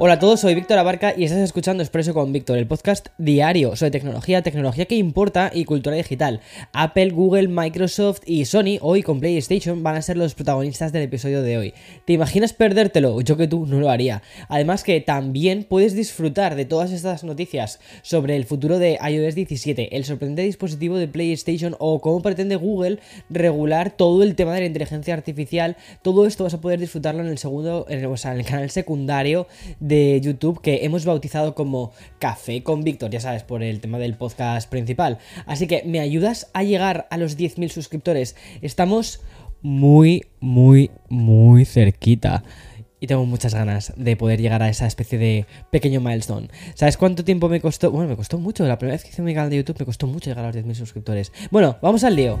Hola a todos, soy Víctor Abarca y estás escuchando Expreso con Víctor, el podcast diario sobre tecnología, tecnología que importa y cultura digital. Apple, Google, Microsoft y Sony, hoy con PlayStation, van a ser los protagonistas del episodio de hoy. ¿Te imaginas perdértelo? Yo que tú no lo haría. Además que también puedes disfrutar de todas estas noticias sobre el futuro de iOS 17, el sorprendente dispositivo de PlayStation o cómo pretende Google regular todo el tema de la inteligencia artificial. Todo esto vas a poder disfrutarlo en el segundo, en el, o sea, en el canal secundario de YouTube que hemos bautizado como Café con Víctor, ya sabes, por el tema del podcast principal. Así que me ayudas a llegar a los 10.000 suscriptores. Estamos muy, muy, muy cerquita. Y tengo muchas ganas de poder llegar a esa especie de pequeño milestone. ¿Sabes cuánto tiempo me costó? Bueno, me costó mucho. La primera vez que hice mi canal de YouTube me costó mucho llegar a los 10.000 suscriptores. Bueno, vamos al lío.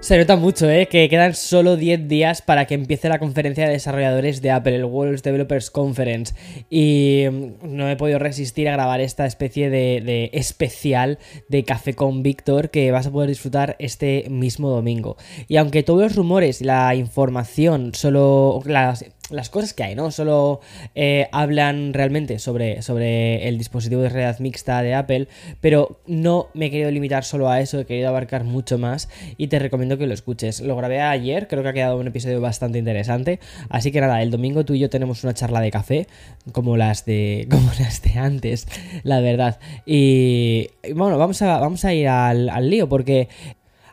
Se nota mucho, ¿eh? Que quedan solo 10 días para que empiece la conferencia de desarrolladores de Apple, el World Developers Conference. Y mm, no he podido resistir a grabar esta especie de, de, especial de Café con Víctor que vas a poder disfrutar este mismo domingo. Y aunque todos los rumores y la información solo... Las, las cosas que hay, ¿no? Solo eh, hablan realmente sobre, sobre el dispositivo de realidad mixta de Apple, pero no me he querido limitar solo a eso, he querido abarcar mucho más y te recomiendo que lo escuches. Lo grabé ayer, creo que ha quedado un episodio bastante interesante, así que nada, el domingo tú y yo tenemos una charla de café, como las de, como las de antes, la verdad. Y, bueno, vamos a, vamos a ir al, al lío, porque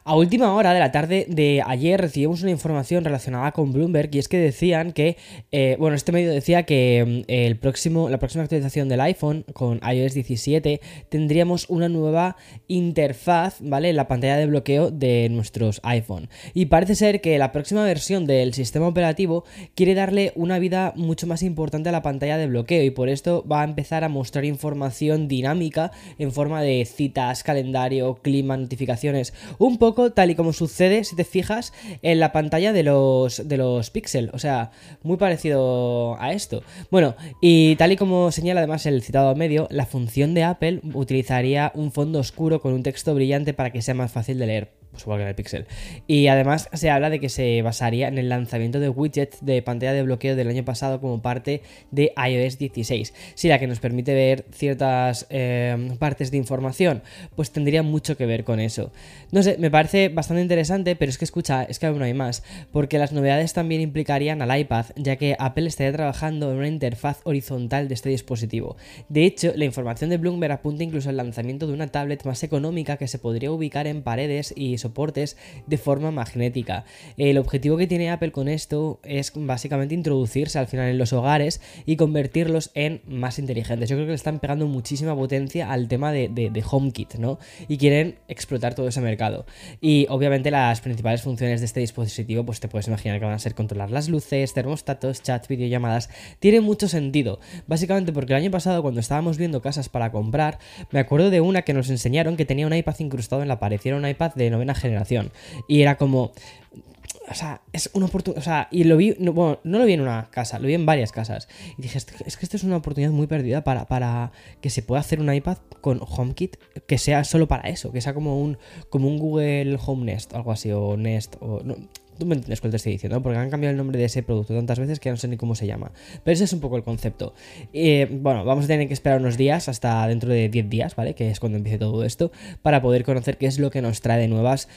a última hora de la tarde de ayer recibimos una información relacionada con Bloomberg y es que decían que, eh, bueno, este medio decía que mm, el próximo, la próxima actualización del iPhone con iOS 17 tendríamos una nueva interfaz, ¿vale? En la pantalla de bloqueo de nuestros iPhone. Y parece ser que la próxima versión del sistema operativo quiere darle una vida mucho más importante a la pantalla de bloqueo y por esto va a empezar a mostrar información dinámica en forma de citas, calendario, clima, notificaciones, un poco tal y como sucede, si te fijas, en la pantalla de los, de los Pixel. O sea, muy parecido a esto. Bueno, y tal y como señala además el citado medio, la función de Apple utilizaría un fondo oscuro con un texto brillante para que sea más fácil de leer igual que en el Pixel. Y además se habla de que se basaría en el lanzamiento de widgets de pantalla de bloqueo del año pasado como parte de iOS 16. Si la que nos permite ver ciertas eh, partes de información, pues tendría mucho que ver con eso. No sé, me parece bastante interesante, pero es que escucha, es que aún no hay más, porque las novedades también implicarían al iPad, ya que Apple estaría trabajando en una interfaz horizontal de este dispositivo. De hecho, la información de Bloomberg apunta incluso al lanzamiento de una tablet más económica que se podría ubicar en paredes y soportes de forma magnética. El objetivo que tiene Apple con esto es básicamente introducirse al final en los hogares y convertirlos en más inteligentes. Yo creo que le están pegando muchísima potencia al tema de, de, de HomeKit, ¿no? Y quieren explotar todo ese mercado. Y obviamente las principales funciones de este dispositivo, pues te puedes imaginar que van a ser controlar las luces, termostatos, chat, videollamadas. Tiene mucho sentido. Básicamente porque el año pasado cuando estábamos viendo casas para comprar, me acuerdo de una que nos enseñaron que tenía un iPad incrustado en la pared. Era un iPad de generación. Y era como. O sea, es una oportunidad. O sea, y lo vi. No, bueno, no lo vi en una casa, lo vi en varias casas. Y dije, es que esto es una oportunidad muy perdida para, para que se pueda hacer un iPad con HomeKit que sea solo para eso, que sea como un, como un Google Home Nest, algo así, o Nest, o. Tú me entiendes cuál te estoy diciendo, porque han cambiado el nombre de ese producto tantas veces que no sé ni cómo se llama. Pero ese es un poco el concepto. Eh, bueno, vamos a tener que esperar unos días, hasta dentro de 10 días, ¿vale? Que es cuando empiece todo esto, para poder conocer qué es lo que nos trae de nuevas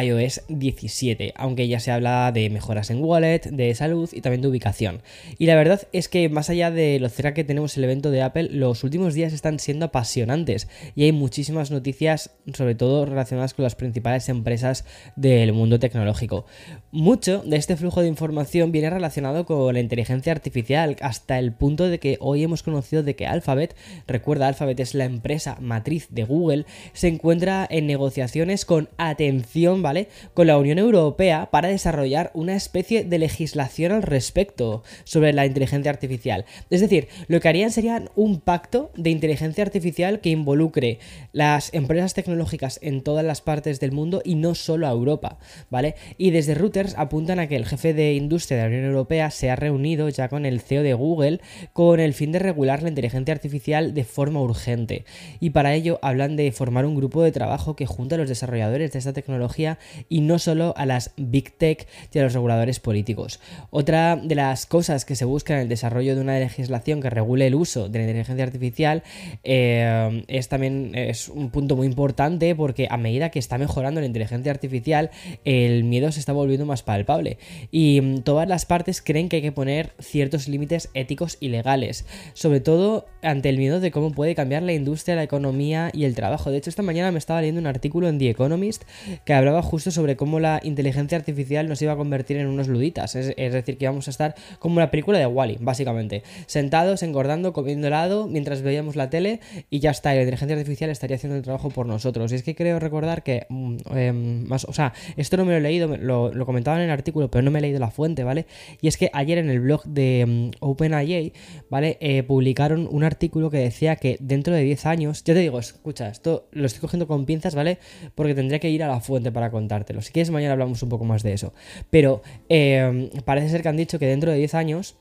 iOS 17. Aunque ya se habla de mejoras en wallet, de salud y también de ubicación. Y la verdad es que más allá de lo cerca que tenemos el evento de Apple, los últimos días están siendo apasionantes y hay muchísimas noticias, sobre todo relacionadas con las principales empresas del mundo tecnológico. Mucho de este flujo de información viene relacionado con la inteligencia artificial, hasta el punto de que hoy hemos conocido de que Alphabet, recuerda Alphabet es la empresa matriz de Google, se encuentra en negociaciones con atención, ¿vale? Con la Unión Europea para desarrollar una especie de legislación al respecto sobre la inteligencia artificial. Es decir, lo que harían sería un pacto de inteligencia artificial que involucre las empresas tecnológicas en todas las partes del mundo y no solo a Europa, ¿vale? Y desde Apuntan a que el jefe de industria de la Unión Europea se ha reunido ya con el CEO de Google con el fin de regular la inteligencia artificial de forma urgente. Y para ello hablan de formar un grupo de trabajo que junta a los desarrolladores de esta tecnología y no solo a las big tech y a los reguladores políticos. Otra de las cosas que se busca en el desarrollo de una legislación que regule el uso de la inteligencia artificial eh, es también es un punto muy importante porque a medida que está mejorando la inteligencia artificial el miedo se está volviendo más palpable y mm, todas las partes creen que hay que poner ciertos límites éticos y legales, sobre todo ante el miedo de cómo puede cambiar la industria, la economía y el trabajo. De hecho, esta mañana me estaba leyendo un artículo en The Economist que hablaba justo sobre cómo la inteligencia artificial nos iba a convertir en unos luditas, es, decir, que íbamos a estar como la película de Wally, básicamente, sentados, engordando, comiendo helado mientras veíamos la tele y ya está, la inteligencia artificial estaría haciendo el trabajo por nosotros. Y es que creo recordar que, mm, em, más, o sea, esto no me lo he leído, lo, lo comentaba en el artículo, pero no me he leído la fuente, ¿vale? Y es que ayer en el blog de um, OpenAI, ¿vale? Eh, publicaron un artículo que decía que dentro de 10 años, ya te digo, escucha, esto lo estoy cogiendo con pinzas, ¿vale? Porque tendría que ir a la fuente para contártelo. Si quieres, mañana hablamos un poco más de eso. Pero eh, parece ser que han dicho que dentro de 10 años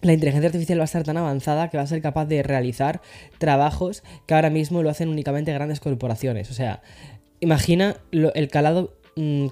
la inteligencia artificial va a estar tan avanzada que va a ser capaz de realizar trabajos que ahora mismo lo hacen únicamente grandes corporaciones. O sea, imagina el calado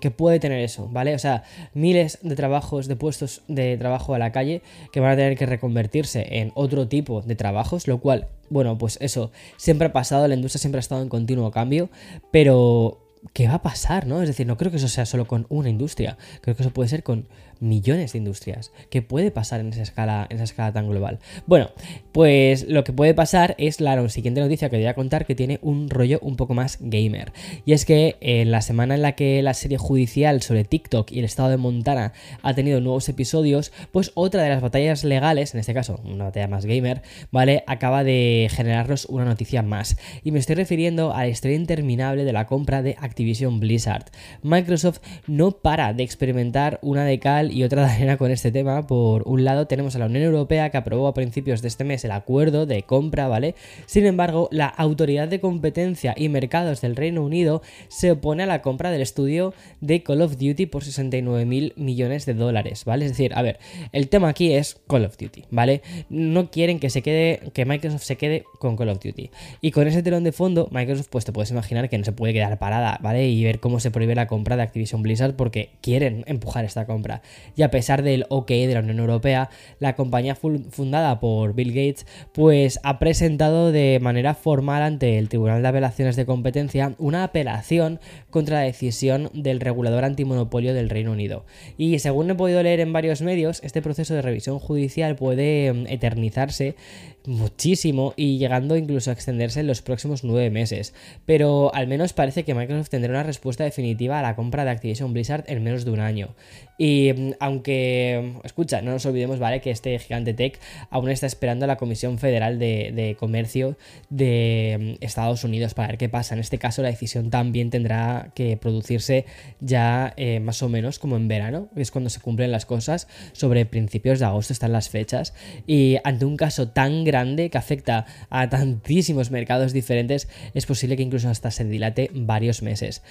que puede tener eso, ¿vale? O sea, miles de trabajos, de puestos de trabajo a la calle que van a tener que reconvertirse en otro tipo de trabajos, lo cual, bueno, pues eso siempre ha pasado, la industria siempre ha estado en continuo cambio, pero ¿qué va a pasar, no? Es decir, no creo que eso sea solo con una industria, creo que eso puede ser con millones de industrias. ¿Qué puede pasar en esa escala, en esa escala tan global? Bueno, pues lo que puede pasar es la siguiente noticia que voy a contar que tiene un rollo un poco más gamer. Y es que en la semana en la que la serie judicial sobre TikTok y el estado de Montana ha tenido nuevos episodios, pues otra de las batallas legales, en este caso una batalla más gamer, ¿vale? Acaba de generarnos una noticia más. Y me estoy refiriendo a la historia interminable de la compra de Activision Blizzard. Microsoft no para de experimentar una de cal y otra de arena con este tema. Por un lado tenemos a la Unión Europea que aprobó a principios de este mes el acuerdo de compra, ¿vale? Sin embargo, la Autoridad de Competencia y Mercados del Reino Unido se opone a la compra del estudio de Call of Duty por 69 mil millones de dólares, ¿vale? Es decir, a ver, el tema aquí es Call of Duty, ¿vale? No quieren que se quede, que Microsoft se quede con Call of Duty. Y con ese telón de fondo, Microsoft, pues te puedes imaginar que no se puede quedar parada, ¿vale? Y ver cómo se prohíbe la compra de Activision Blizzard porque quieren empujar esta compra y a pesar del OK de la Unión Europea, la compañía fundada por Bill Gates pues ha presentado de manera formal ante el Tribunal de Apelaciones de Competencia una apelación contra la decisión del regulador antimonopolio del Reino Unido. Y según he podido leer en varios medios, este proceso de revisión judicial puede mm, eternizarse muchísimo y llegando incluso a extenderse en los próximos nueve meses. Pero al menos parece que Microsoft tendrá una respuesta definitiva a la compra de Activision Blizzard en menos de un año. Y mm, aunque, escucha, no nos olvidemos, ¿vale? Que este gigante tech aún está esperando a la Comisión Federal de, Comercio de mm, Estados Unidos para ver qué pasa. En este caso la decisión también tendrá que producirse ya eh, más o menos como en verano, que es cuando se cumplen las cosas, sobre principios de agosto están las fechas. Y ante un caso tan grande que afecta a tantísimos mercados diferentes, es posible que incluso hasta se dilate varios meses.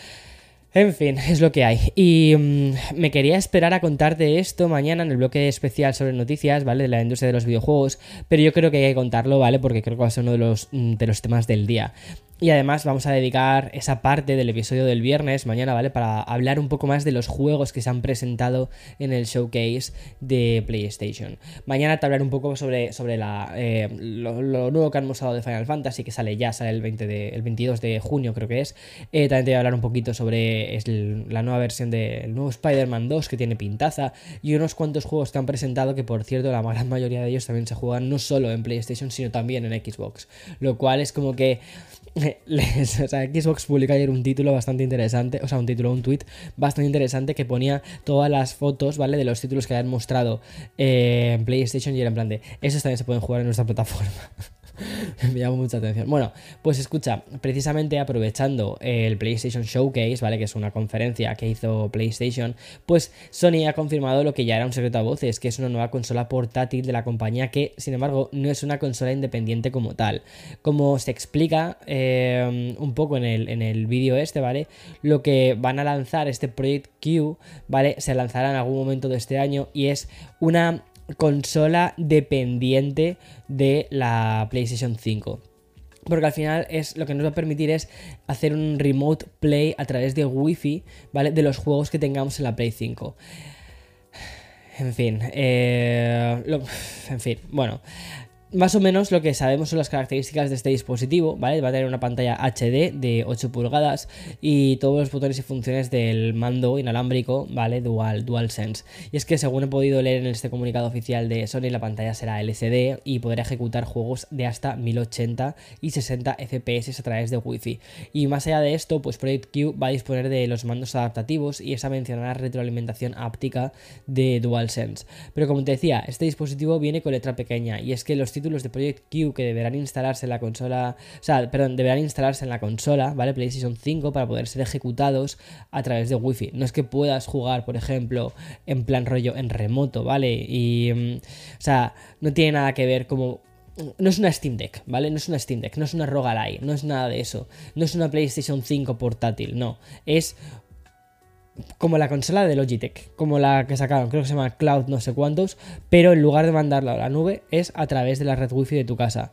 En fin, es lo que hay. Y mm, me quería esperar a contarte esto mañana en el bloque especial sobre noticias, ¿vale? De la industria de los videojuegos, pero yo creo que hay que contarlo, ¿vale? Porque creo que va a ser uno de los, mm, de los temas del día. Y además vamos a dedicar esa parte del episodio del viernes, mañana, ¿vale? Para hablar un poco más de los juegos que se han presentado en el showcase de PlayStation. Mañana te hablaré un poco sobre, sobre la, eh, lo, nuevo que han mostrado de Final Fantasy, que sale ya, sale el, 20 de, el 22 de junio creo que es. Eh, también te voy a hablar un poquito sobre la nueva versión del nuevo Spider-Man 2 que tiene pintaza y unos cuantos juegos que han presentado que por cierto la gran mayoría de ellos también se juegan no solo en PlayStation sino también en Xbox. Lo cual es como que o sea, Xbox publicó ayer un título bastante interesante, o sea, un título, un tweet bastante interesante que ponía todas las fotos, ¿vale? De los títulos que habían mostrado eh, en PlayStation y era en plan de, esos también se pueden jugar en nuestra plataforma. me llama mucha atención. Bueno, pues escucha, precisamente aprovechando el PlayStation Showcase, ¿vale? Que es una conferencia que hizo PlayStation, pues Sony ha confirmado lo que ya era un secreto a voces, que es una nueva consola portátil de la compañía que, sin embargo, no es una consola independiente como tal. Como se explica eh, un poco en el, en el vídeo este, ¿vale? Lo que van a lanzar este Project Q, ¿vale? Se lanzará en algún momento de este año y es una consola dependiente de la PlayStation 5. Porque al final es lo que nos va a permitir es hacer un remote play a través de Wi-Fi, ¿vale? De los juegos que tengamos en la Play 5. En fin, eh, en fin, bueno, más o menos lo que sabemos son las características de este dispositivo, ¿vale? Va a tener una pantalla HD de 8 pulgadas y todos los botones y funciones del mando inalámbrico, ¿vale? Dual, DualSense. Y es que según he podido leer en este comunicado oficial de Sony, la pantalla será LCD y podrá ejecutar juegos de hasta 1080 y 60 FPS a través de Wi-Fi. Y más allá de esto, pues Project Q va a disponer de los mandos adaptativos y esa mencionará retroalimentación áptica de DualSense. Pero como te decía, este dispositivo viene con letra pequeña y es que los títulos títulos de Project Q que deberán instalarse en la consola, o sea, perdón, deberán instalarse en la consola, ¿vale? PlayStation 5 para poder ser ejecutados a través de Wi-Fi. No es que puedas jugar, por ejemplo, en plan rollo en remoto, ¿vale? Y, mm, o sea, no tiene nada que ver como no es una Steam Deck, ¿vale? No es una Steam Deck, no es una Rogalai, no es nada de eso. No es una PlayStation 5 portátil, no. Es como la consola de Logitech, como la que sacaron, creo que se llama Cloud no sé cuántos, pero en lugar de mandarla a la nube es a través de la red wifi de tu casa.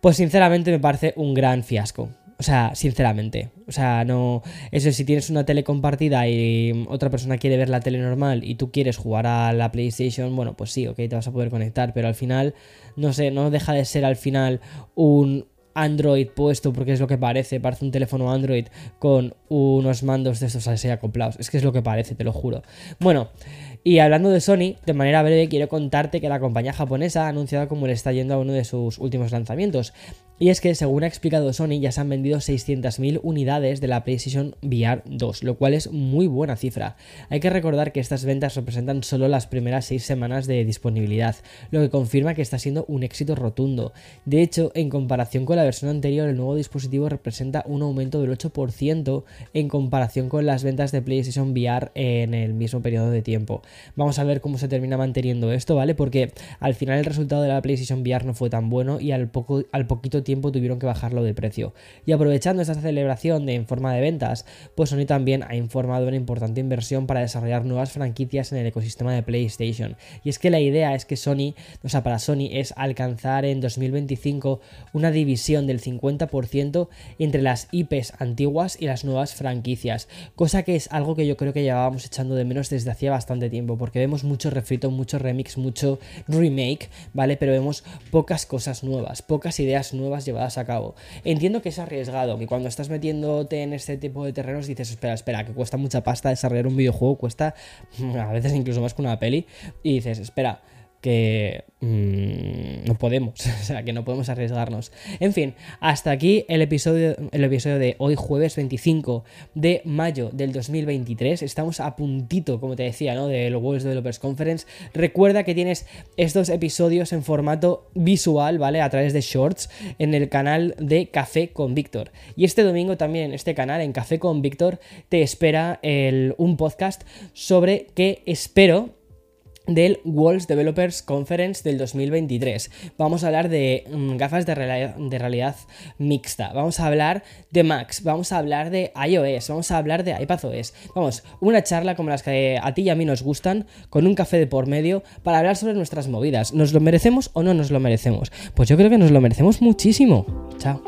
Pues sinceramente me parece un gran fiasco. O sea, sinceramente. O sea, no. Eso si tienes una tele compartida y otra persona quiere ver la tele normal y tú quieres jugar a la PlayStation, bueno, pues sí, ok, te vas a poder conectar. Pero al final, no sé, no deja de ser al final un, Android puesto, porque es lo que parece, parece un teléfono Android con unos mandos de estos así acoplados. Es que es lo que parece, te lo juro. Bueno, y hablando de Sony, de manera breve quiero contarte que la compañía japonesa ha anunciado cómo le está yendo a uno de sus últimos lanzamientos. Y es que, según ha explicado Sony, ya se han vendido 600.000 unidades de la PlayStation VR 2, lo cual es muy buena cifra. Hay que recordar que estas ventas representan solo las primeras 6 semanas de disponibilidad, lo que confirma que está siendo un éxito rotundo. De hecho, en comparación con la versión anterior, el nuevo dispositivo representa un aumento del 8% en comparación con las ventas de PlayStation VR en el mismo periodo de tiempo. Vamos a ver cómo se termina manteniendo esto, ¿vale? Porque al final el resultado de la PlayStation VR no fue tan bueno y al, poco, al poquito tiempo tuvieron que bajarlo de precio. Y aprovechando esta celebración de en forma de ventas, pues Sony también ha informado una importante inversión para desarrollar nuevas franquicias en el ecosistema de PlayStation. Y es que la idea es que Sony, o sea, para Sony es alcanzar en 2025 una división del 50% entre las IPs antiguas y las nuevas franquicias, cosa que es algo que yo creo que llevábamos echando de menos desde hacía bastante tiempo, porque vemos mucho refrito, mucho remix, mucho remake, ¿vale? Pero vemos pocas cosas nuevas, pocas ideas nuevas llevadas a cabo. Entiendo que es arriesgado, que cuando estás metiéndote en este tipo de terrenos dices, espera, espera, que cuesta mucha pasta desarrollar un videojuego, cuesta a veces incluso más que una peli, y dices, espera, que mm, no podemos, o sea, que no podemos arriesgarnos. En fin, hasta aquí el episodio, el episodio de hoy, jueves 25 de mayo del 2023. Estamos a puntito, como te decía, ¿no? Del World Developers Conference. Recuerda que tienes estos episodios en formato visual, ¿vale? A través de shorts en el canal de Café con Víctor. Y este domingo también en este canal, en Café con Víctor, te espera el, un podcast sobre qué espero del World Developers Conference del 2023. Vamos a hablar de mm, gafas de, de, realidad mixta, vamos a hablar de Max, vamos a hablar de iOS, vamos a hablar de iPadOS. Vamos, una charla como las que a ti y a mí nos gustan, con un café de por medio, para hablar sobre nuestras movidas. ¿Nos lo merecemos o no nos lo merecemos? Pues yo creo que nos lo merecemos muchísimo. Chao.